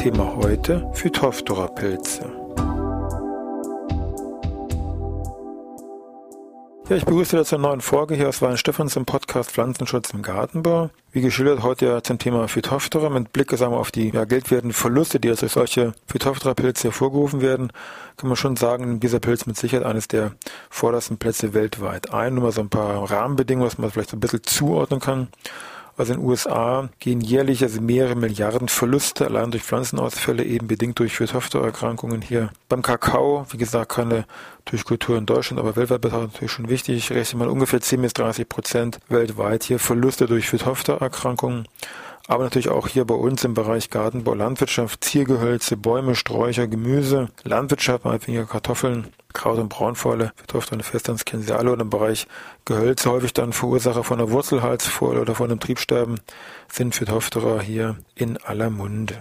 Thema heute Phytophthora-Pilze. Ja, ich begrüße dich zur neuen Folge hier aus Weinstefans im Podcast Pflanzenschutz im Gartenbau. Wie geschildert heute ja zum Thema Phytophthora mit Blick sagen wir, auf die ja, geldwerten Verluste, die durch solche Phytophthora-Pilze hervorgerufen werden, kann man schon sagen, dieser Pilz mit Sicherheit eines der vordersten Plätze weltweit ein. Nur mal so ein paar Rahmenbedingungen, was man vielleicht so ein bisschen zuordnen kann. Also in den USA gehen jährlich also mehrere Milliarden Verluste allein durch Pflanzenausfälle, eben bedingt durch Phytophthora-Erkrankungen hier. Beim Kakao, wie gesagt, keine durch Kultur in Deutschland, aber weltweit betrachtet natürlich schon wichtig. Ich rechne mal ungefähr 10 bis 30 Prozent weltweit hier Verluste durch Phytophthora-Erkrankungen aber natürlich auch hier bei uns im Bereich Gartenbau, Landwirtschaft, Ziergehölze, Bäume, Sträucher, Gemüse, Landwirtschaft, meinetwegen Kartoffeln, Kraut und Braunfäule, Vertofte Festlands kennen Sie alle, und im Bereich Gehölze häufig dann Verursacher von einer Wurzelhalsfolie oder von einem Triebsterben sind Phytophthora hier in aller Munde.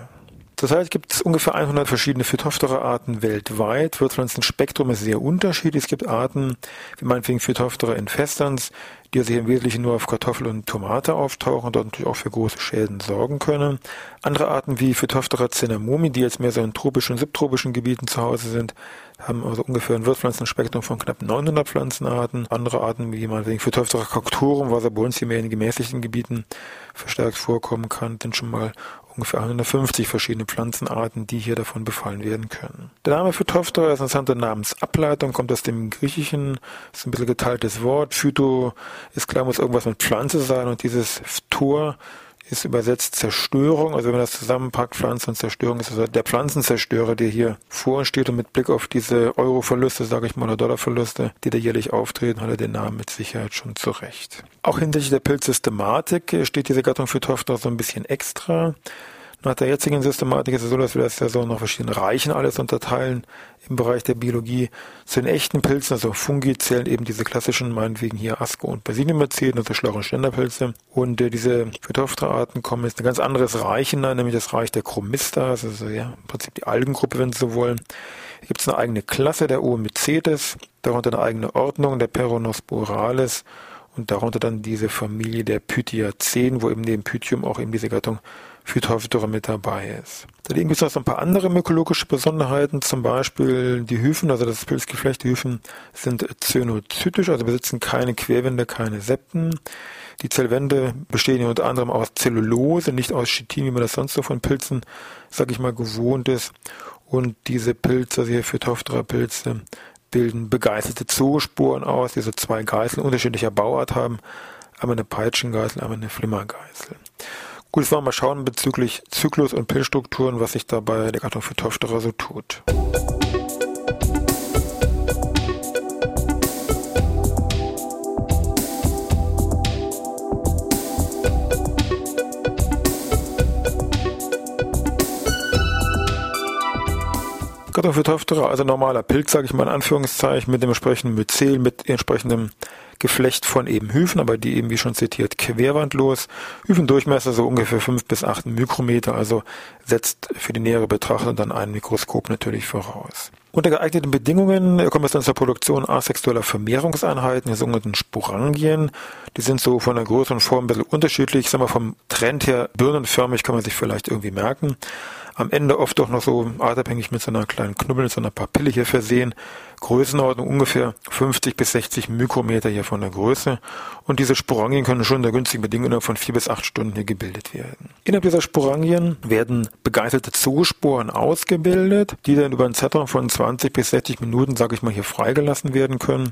Zurzeit gibt es ungefähr 100 verschiedene Phytophthora-Arten weltweit. Wirtspflanzenspektrum ist sehr unterschiedlich. Es gibt Arten, wie meinetwegen Phytophthora infestans, die sich im Wesentlichen nur auf Kartoffel und Tomate auftauchen und dort natürlich auch für große Schäden sorgen können. Andere Arten wie Phytophthora cinnamomi, die jetzt mehr so in tropischen und subtropischen Gebieten zu Hause sind, haben also ungefähr ein Wirtspflanzenspektrum von knapp 900 Pflanzenarten. Andere Arten wie meinetwegen Phytophthora cactorum, was ja bei uns hier mehr in gemäßigten Gebieten verstärkt vorkommen kann, sind schon mal ungefähr 150 verschiedene Pflanzenarten, die hier davon befallen werden können. Der Name Phytophthora ist eine interessante Namensableitung, kommt aus dem Griechischen, ist ein bisschen geteiltes Wort. Phyto ist klar, muss irgendwas mit Pflanze sein und dieses Phthor ist übersetzt Zerstörung. Also wenn man das zusammenpackt, Pflanzen und Zerstörung, ist also der Pflanzenzerstörer, der hier vor uns steht und mit Blick auf diese Euro-Verluste, sage ich mal, oder Dollar-Verluste, die da jährlich auftreten, hat er den Namen mit Sicherheit schon zurecht. Auch hinsichtlich der Pilzsystematik steht diese Gattung Phytophthora so ein bisschen extra. Nach der jetzigen Systematik ist es so, dass wir das ja so nach verschiedenen Reichen alles unterteilen im Bereich der Biologie. Zu den echten Pilzen, also Fungi, zählen eben diese klassischen, meinetwegen hier Asko und Basiliumerzeden, also Schlauch- und Ständerpilze. Und äh, diese Phytophthora-Arten kommen jetzt ein ganz anderes Reich hinein, nämlich das Reich der Chromista, also ja, im Prinzip die Algengruppe, wenn Sie so wollen. Hier gibt es eine eigene Klasse der Oomycetes, darunter eine eigene Ordnung der Peronosporales und darunter dann diese Familie der Pythiaceen, wo eben neben Pythium auch eben diese Gattung Phytophthora mit dabei ist. Daneben gibt es noch so ein paar andere mykologische Besonderheiten, zum Beispiel die Hyphen, also das Pilzgeflecht, die Hyphen sind zynozytisch, also besitzen keine Querwände, keine Septen. Die Zellwände bestehen unter anderem aus Zellulose, nicht aus Chitin, wie man das sonst so von Pilzen, sag ich mal, gewohnt ist. Und diese Pilze, also hier Phytophthora-Pilze, bilden begeisterte Zoosporen aus, die so zwei Geißeln unterschiedlicher Bauart haben. Einmal eine Peitschengeißel, einmal eine Flimmergeißel. Gut, jetzt wollen wir mal schauen bezüglich Zyklus und Pilzstrukturen, was sich da bei der Gattung Phytophthora so tut. Phytophthora, also normaler Pilz, sage ich mal in Anführungszeichen, mit dem entsprechenden Myzel, mit entsprechendem Geflecht von eben Hyphen, aber die eben wie schon zitiert querwandlos. Hyphendurchmesser so ungefähr fünf bis acht Mikrometer, also setzt für die nähere Betrachtung dann ein Mikroskop natürlich voraus. Unter geeigneten Bedingungen kommt es dann zur Produktion asexueller Vermehrungseinheiten, die sogenannten Sporangien. Die sind so von der Größe und Form ein bisschen unterschiedlich. Ich sag mal, vom Trend her birnenförmig kann man sich vielleicht irgendwie merken am Ende oft doch noch so artabhängig mit so einer kleinen Knubbel, so einer Papille hier versehen. Größenordnung ungefähr 50 bis 60 Mikrometer hier von der Größe. Und diese Sporangien können schon unter günstigen Bedingungen von vier bis acht Stunden hier gebildet werden. Innerhalb dieser Sporangien werden begeißelte Zoosporen ausgebildet, die dann über einen Zeitraum von 20 bis 60 Minuten, sage ich mal, hier freigelassen werden können.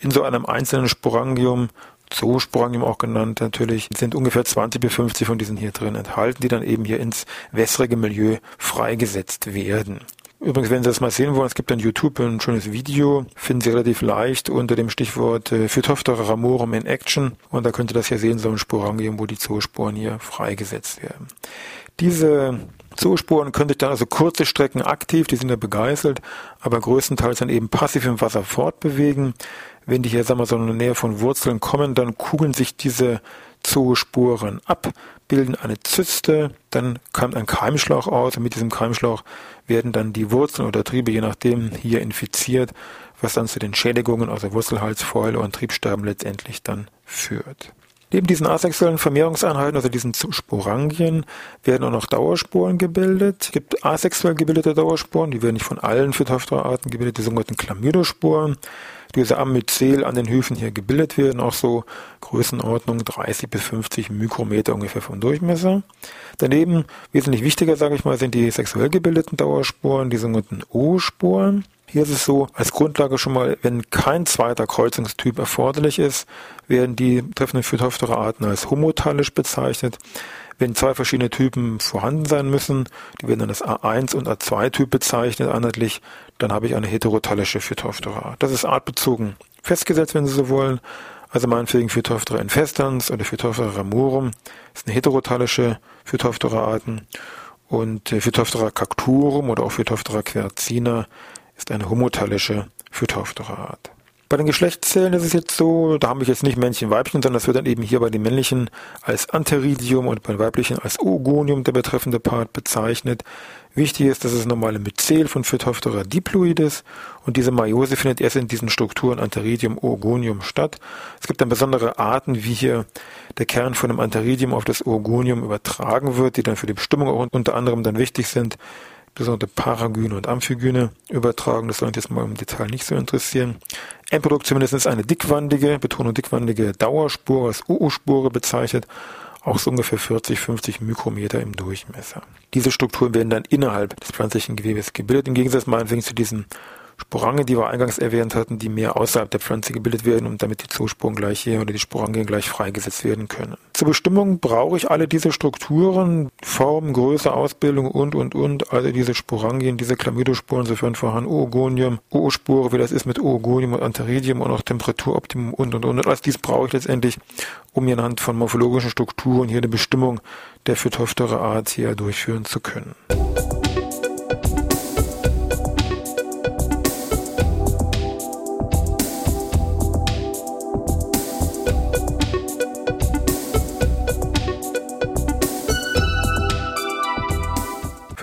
In so einem einzelnen Sporangium Zoosporangium auch genannt natürlich, sind ungefähr 20 bis 50 von diesen hier drin enthalten, die dann eben hier ins wässrige Milieu freigesetzt werden. Übrigens, wenn Sie das mal sehen wollen, es gibt dann YouTube ein schönes Video, finden Sie relativ leicht unter dem Stichwort äh, Phytophthora ramorum in Action. Und da könnt ihr das hier sehen, so ein Sporangium, wo die Zoosporen hier freigesetzt werden. Diese Zoosporen können sich dann also kurze Strecken aktiv, die sind ja begeißelt, aber größtenteils dann eben passiv im Wasser fortbewegen. Wenn die hier, sagen wir, so in der Nähe von Wurzeln kommen, dann kugeln sich diese Zoosporen ab, bilden eine Zyste, dann kommt ein Keimschlauch aus und mit diesem Keimschlauch werden dann die Wurzeln oder Triebe, je nachdem, hier infiziert, was dann zu den Schädigungen, also Wurzelhalsfäule und Triebsterben letztendlich dann führt. Neben diesen asexuellen Vermehrungseinheiten, also diesen Sporangien, werden auch noch Dauersporen gebildet. Es gibt asexuell gebildete Dauersporen, die werden nicht von allen Phytophthora-Arten gebildet, die sogenannten Chlamydosporen, die also am Myzel an den Höfen hier gebildet werden, auch so Größenordnung 30 bis 50 Mikrometer ungefähr vom Durchmesser. Daneben, wesentlich wichtiger, sage ich mal, sind die sexuell gebildeten Dauersporen, die sogenannten O-Sporen. Hier ist es so, als Grundlage schon mal, wenn kein zweiter Kreuzungstyp erforderlich ist, werden die treffenden Phytophthora-Arten als homotallisch bezeichnet. Wenn zwei verschiedene Typen vorhanden sein müssen, die werden dann als A1 und A2-Typ bezeichnet, einheitlich, dann habe ich eine heterotallische Phytophthora-Art. Das ist artbezogen festgesetzt, wenn Sie so wollen. Also meinetwegen Phytophthora infestans oder Phytophthora ramorum ist eine heterotallische Phytophthora-Arten und Phytophthora cacturum oder auch Phytophthora quercina ist eine homotallische Phytophthora-Art. Bei den Geschlechtszellen ist es jetzt so, da haben wir jetzt nicht Männchen, Weibchen, sondern das wird dann eben hier bei den männlichen als Antheridium und bei den weiblichen als Oogonium der betreffende Part bezeichnet. Wichtig ist, dass es normale Myzel von Phytophthora diploides und diese Meiose findet erst in diesen Strukturen Antheridium, Oogonium statt. Es gibt dann besondere Arten, wie hier der Kern von einem Antheridium auf das Oogonium übertragen wird, die dann für die Bestimmung unter anderem dann wichtig sind besondere Paragyne und Amphigyne übertragen. Das soll uns jetzt mal im Detail nicht so interessieren. Endprodukt zumindest ist eine dickwandige, Betonung dickwandige Dauerspur, als UU-Spure bezeichnet, auch so ungefähr 40, 50 Mikrometer im Durchmesser. Diese Strukturen werden dann innerhalb des pflanzlichen Gewebes gebildet, im Gegensatz meinetwegen zu diesen Sporange, die wir eingangs erwähnt hatten, die mehr außerhalb der Pflanze gebildet werden und damit die Zoosporen gleich hier oder die Sporangien gleich freigesetzt werden können. Zur Bestimmung brauche ich alle diese Strukturen, Form, Größe, Ausbildung und, und, und, also diese Sporangien, diese Chlamydosporen, sofern vorhanden, Oogonium, Oo-Spore, wie das ist mit Oogonium und Antheridium und auch Temperaturoptimum und, und, und. Und alles dies brauche ich letztendlich, um hier anhand von morphologischen Strukturen hier eine Bestimmung der Phytophthora-Art hier durchführen zu können.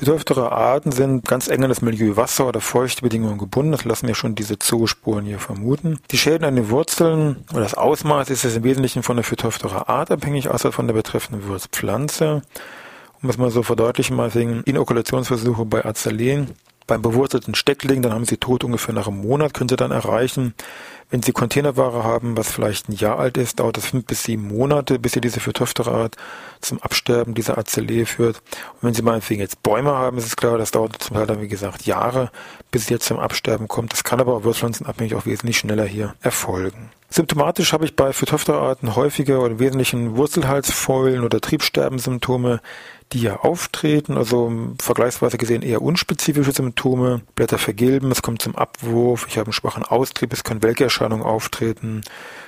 Phytophthora Arten sind ganz eng an das Milieu Wasser oder feuchte Bedingungen gebunden. Das lassen ja schon diese Zoospuren hier vermuten. Die Schäden an den Wurzeln oder das Ausmaß ist es im Wesentlichen von der Phytophthora Art abhängig, außer von der betreffenden Wurzpflanze. Um es mal so verdeutlichen, mal wegen Inokulationsversuche bei Azaleen beim bewurzelten Steckling, dann haben Sie tot ungefähr nach einem Monat, können Sie dann erreichen. Wenn Sie Containerware haben, was vielleicht ein Jahr alt ist, dauert es fünf bis sieben Monate, bis Sie diese Phytophthora-Art zum Absterben dieser Azalee führt. Und wenn Sie meinetwegen jetzt Bäume haben, ist es klar, das dauert zum Teil dann, wie gesagt, Jahre, bis sie jetzt zum Absterben kommt. Das kann aber auch wurzpflanzenabhängig auch wesentlich schneller hier erfolgen. Symptomatisch habe ich bei Phytophthora-Arten häufiger oder Wesentlichen Wurzelhalsfäulen oder Triebsterbensymptome, die ja auftreten, also vergleichsweise gesehen eher unspezifische Symptome. Blätter vergilben, es kommt zum Abwurf, ich habe einen schwachen Austrieb, es können Welkerscheinungen auftreten,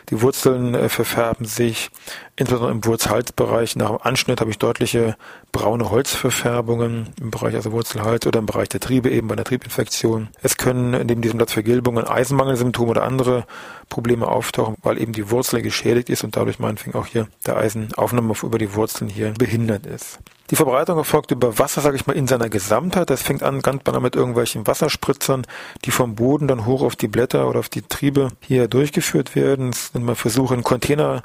die Wurzeln äh, verfärben sich, insbesondere im Wurzelhalsbereich. Nach dem Anschnitt habe ich deutliche braune Holzverfärbungen im Bereich also Wurzelhals oder im Bereich der Triebe eben bei der Triebinfektion. Es können neben diesen Blattvergilbungen Eisenmangelsymptome oder andere Probleme auftauchen, weil eben die Wurzel geschädigt ist und dadurch meinetwegen auch hier der Eisenaufnahme über die Wurzeln hier behindert ist. Die Verbreitung erfolgt über Wasser, sage ich mal, in seiner Gesamtheit. Das fängt an ganz banal mit irgendwelchen Wasserspritzern, die vom Boden dann hoch auf die Blätter oder auf die Triebe hier durchgeführt werden. Es sind mal Versuche, in Container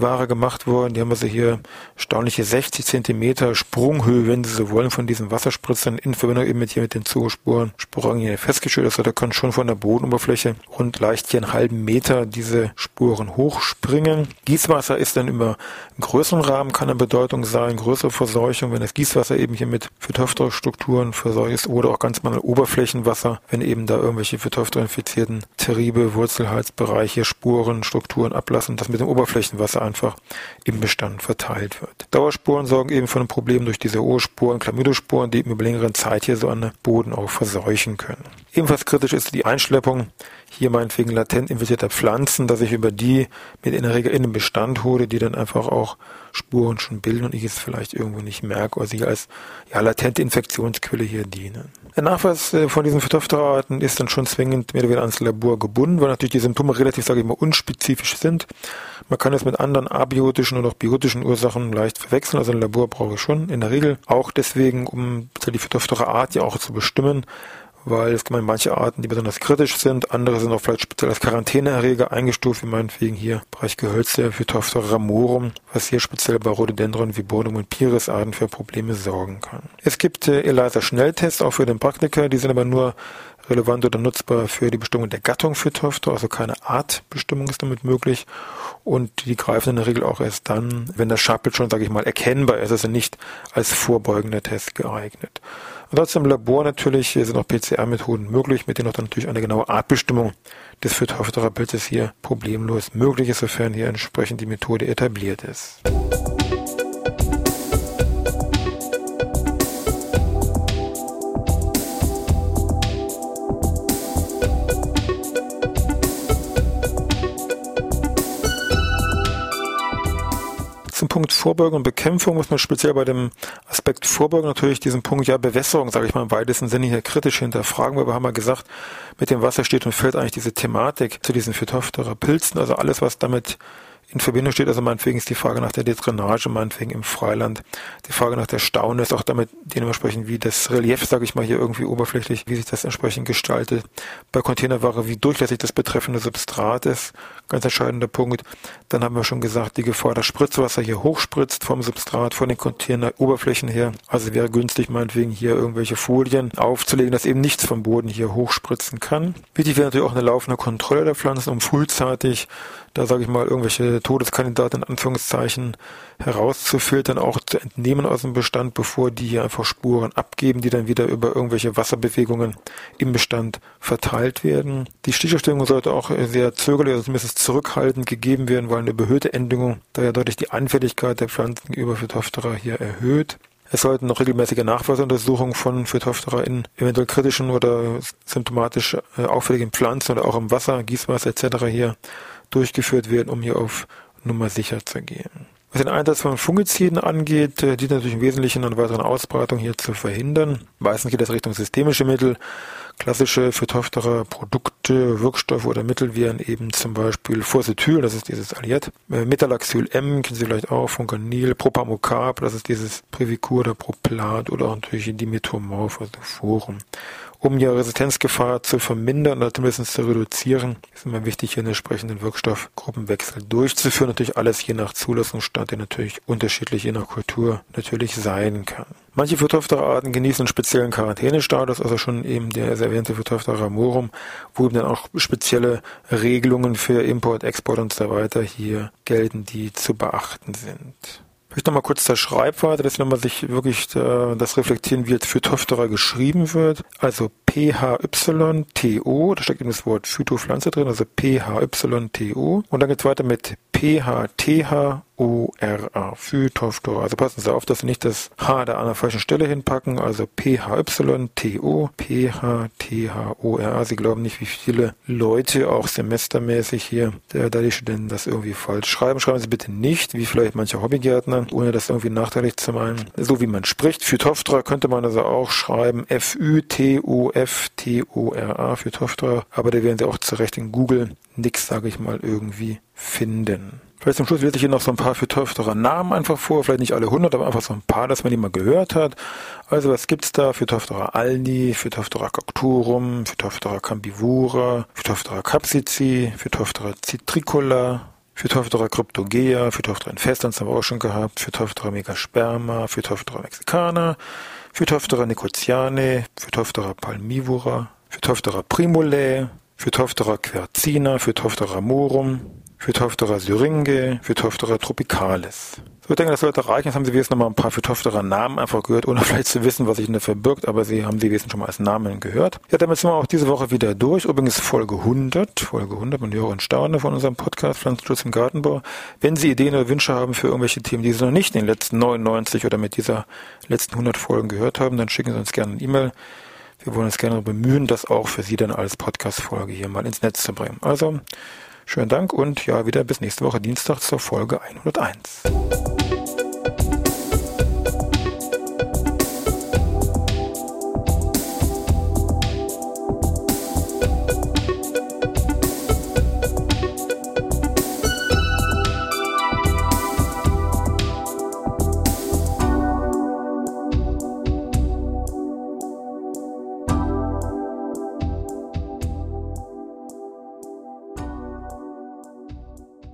Ware gemacht worden. Die haben also hier staunliche 60 Zentimeter Sprunghöhe, wenn Sie so wollen, von diesen Wasserspritzern in Verbindung eben mit hier mit den Zoospuren Sporen hier festgestellt. Also da können schon von der Bodenoberfläche rund leicht hier einen halben Meter diese Spuren hochspringen. Gießwasser ist dann immer im größeren Rahmen, kann eine Bedeutung sein, größere Verseuchung, wenn das Gießwasser eben hier mit Phytophthora-Strukturen verseucht ist oder auch ganz banal Oberflächenwasser, wenn eben da irgendwelche Phytophthora-infizierten Terribe, Wurzelhalsbereiche, Spuren, Strukturen ablassen, das mit dem Oberflächenwasser einfach im Bestand verteilt wird. Dauersporen sorgen eben für ein Problem durch diese O-Sporen, Chlamydosporen, die über längere Zeit hier so einen Boden auch verseuchen können. Ebenfalls kritisch ist die Einschleppung hier meinetwegen latent infizierter Pflanzen, dass ich über die mit in der Regel in den Bestand hole, die dann einfach auch Spuren schon bilden und ich es vielleicht irgendwo nicht merke oder sie als ja, latente Infektionsquelle hier dienen. Der Nachweis äh, von diesen Phytophthora-Arten ist dann schon zwingend mehr oder weniger ans Labor gebunden, weil natürlich die Symptome relativ, sage ich mal, unspezifisch sind. Man kann es mit anderen abiotischen oder auch biotischen Ursachen leicht verwechseln. Also ein Labor brauche ich schon in der Regel. Auch deswegen, um die Phytophthora-Art ja auch zu bestimmen, weil es gibt manche Arten, die besonders kritisch sind, andere sind auch vielleicht speziell als Quarantäneerreger eingestuft, wie meinetwegen hier Bereich Gehölze für Phytophthora ramorum, was hier speziell bei Rhododendron, Viburnum und Pyrrhus Arten für Probleme sorgen kann. Es gibt äh, ELISA-Schnelltests auch für den Praktiker, die sind aber nur relevant oder nutzbar für die Bestimmung der Gattung Phytophthora, also keine Artbestimmung ist damit möglich. Und die greifen in der Regel auch erst dann, wenn das Schachbild schon, sage ich mal, erkennbar ist, also nicht als vorbeugender Test geeignet. Trotzdem im Labor natürlich sind auch PCR-Methoden möglich, mit denen auch dann natürlich eine genaue Artbestimmung des Phytophthora-Pilzes hier problemlos möglich ist, sofern hier entsprechend die Methode etabliert ist. Zum Punkt Vorbeugung und Bekämpfung muss man speziell bei dem Aspekt Vorbeugung natürlich diesen Punkt ja Bewässerung, sage ich mal im weitesten Sinne hier kritisch hinterfragen, weil wir haben ja gesagt, mit dem Wasser steht und fällt eigentlich diese Thematik zu diesen Phytophthora Pilzen, also alles, was damit in Verbindung steht. Also meinetwegen ist die Frage nach der Dedrainage, meinetwegen im Freiland, die Frage nach der Staune ist auch damit dementsprechend, wie das Relief, sage ich mal hier irgendwie oberflächlich, wie sich das entsprechend gestaltet. Bei Containerware, wie durchlässig das betreffende Substrat ist, ganz entscheidender Punkt. Dann haben wir schon gesagt, die Gefahr, dass Spritzwasser hier hochspritzt vom Substrat, von den Containeroberflächen her. Also wäre günstig, meinetwegen hier irgendwelche Folien aufzulegen, dass eben nichts vom Boden hier hochspritzen kann. Wichtig wäre natürlich auch eine laufende Kontrolle der Pflanzen, um frühzeitig da sage ich mal, irgendwelche Todeskandidaten in Anführungszeichen herauszufiltern, auch zu entnehmen aus dem Bestand, bevor die hier einfach Spuren abgeben, die dann wieder über irgendwelche Wasserbewegungen im Bestand verteilt werden. Die Stichaufstellung sollte auch sehr zögerlich, also zumindest zurückhaltend gegeben werden, weil eine überhöhte Endüngung da ja deutlich die Anfälligkeit der Pflanzen gegenüber Phytophthora hier erhöht. Es sollten noch regelmäßige Nachweisuntersuchungen von Phytophthora in eventuell kritischen oder symptomatisch äh, auffälligen Pflanzen oder auch im Wasser, Gießwasser etc. hier durchgeführt werden, um hier auf Nummer sicher zu gehen. Was den Einsatz von Fungiziden angeht, äh, die natürlich im Wesentlichen eine weitere Ausbreitung hier zu verhindern. Meistens geht es Richtung systemische Mittel. Klassische Phytophthora Produkte, Wirkstoffe oder Mittel wären eben zum Beispiel Forcetyl, das ist dieses Alliat, äh, Metalaxyl M, kennen Sie vielleicht auch, Funganil, Propamocap, das ist dieses Previcur oder Proplat oder natürlich Dimetomorph, also Forum um die Resistenzgefahr zu vermindern oder zumindest zu reduzieren, ist immer wichtig, hier einen entsprechenden Wirkstoffgruppenwechsel durchzuführen. Natürlich alles je nach Zulassungsstand, der natürlich unterschiedlich je nach Kultur natürlich sein kann. Manche Phytophthora-Arten genießen einen speziellen Quarantänestatus, also schon eben der erwähnte Phytophthora ramorum, wo eben dann auch spezielle Regelungen für Import, Export und so weiter hier gelten, die zu beachten sind. Vielleicht nochmal kurz der Schreibweise, dass man sich wirklich äh, das reflektieren, wie jetzt Phytophthora geschrieben wird. Also P-H-Y-T-O, da steckt eben das Wort Phytopflanze drin, also P-H-Y-T-O. Und dann geht's weiter mit P-H-T-H O-R-A, Phytophthora. Also passen Sie auf, dass Sie nicht das H da an der falschen Stelle hinpacken, also P-H-Y-T-O, P-H-T-H-O-R-A. Sie glauben nicht, wie viele Leute auch semestermäßig hier, da die Studenten das irgendwie falsch schreiben. Schreiben Sie bitte nicht, wie vielleicht manche Hobbygärtner, ohne das irgendwie nachteilig zu meinen. So wie man spricht. Phytophthora könnte man also auch schreiben F-Ü-T-O-F-T-O-R-A, Phytophthora. Aber da werden Sie auch zurecht in Google nix, sage ich mal, irgendwie finden. Vielleicht zum Schluss lese ich hier noch so ein paar Phytophthora Namen einfach vor, vielleicht nicht alle 100, aber einfach so ein paar, dass man die mal gehört hat. Also was gibt's da? Phytophthora alni, Phytophthora cocturum, Phytophthora cambivora, Phytophthora capsici, Phytophthora citricola, Phytophthora cryptogea, Phytophthora infestans haben wir auch schon gehabt, Phytophthora megasperma, Phytophthora mexicana, Phytophthora nicotiane, Phytophthora palmivora, Phytophthora primulae, Phytophthora quercina, Phytophthora morum, Phytophthora syringe, Phytophthora tropicalis. So, ich denke, das sollte reichen. Jetzt haben Sie wenigstens noch mal ein paar Phytophthora Namen einfach gehört, ohne vielleicht zu wissen, was sich da verbirgt, aber Sie haben sie wenigstens schon mal als Namen gehört. Ja, damit sind wir auch diese Woche wieder durch. Übrigens Folge 100, Folge 100, man höre und staune von unserem Podcast Pflanzenschutz im Gartenbau. Wenn Sie Ideen oder Wünsche haben für irgendwelche Themen, die Sie noch nicht in den letzten 99 oder mit dieser letzten 100 Folgen gehört haben, dann schicken Sie uns gerne eine E-Mail wir wollen uns gerne bemühen, das auch für Sie dann als Podcast-Folge hier mal ins Netz zu bringen. Also, schönen Dank und ja, wieder bis nächste Woche Dienstag zur Folge 101.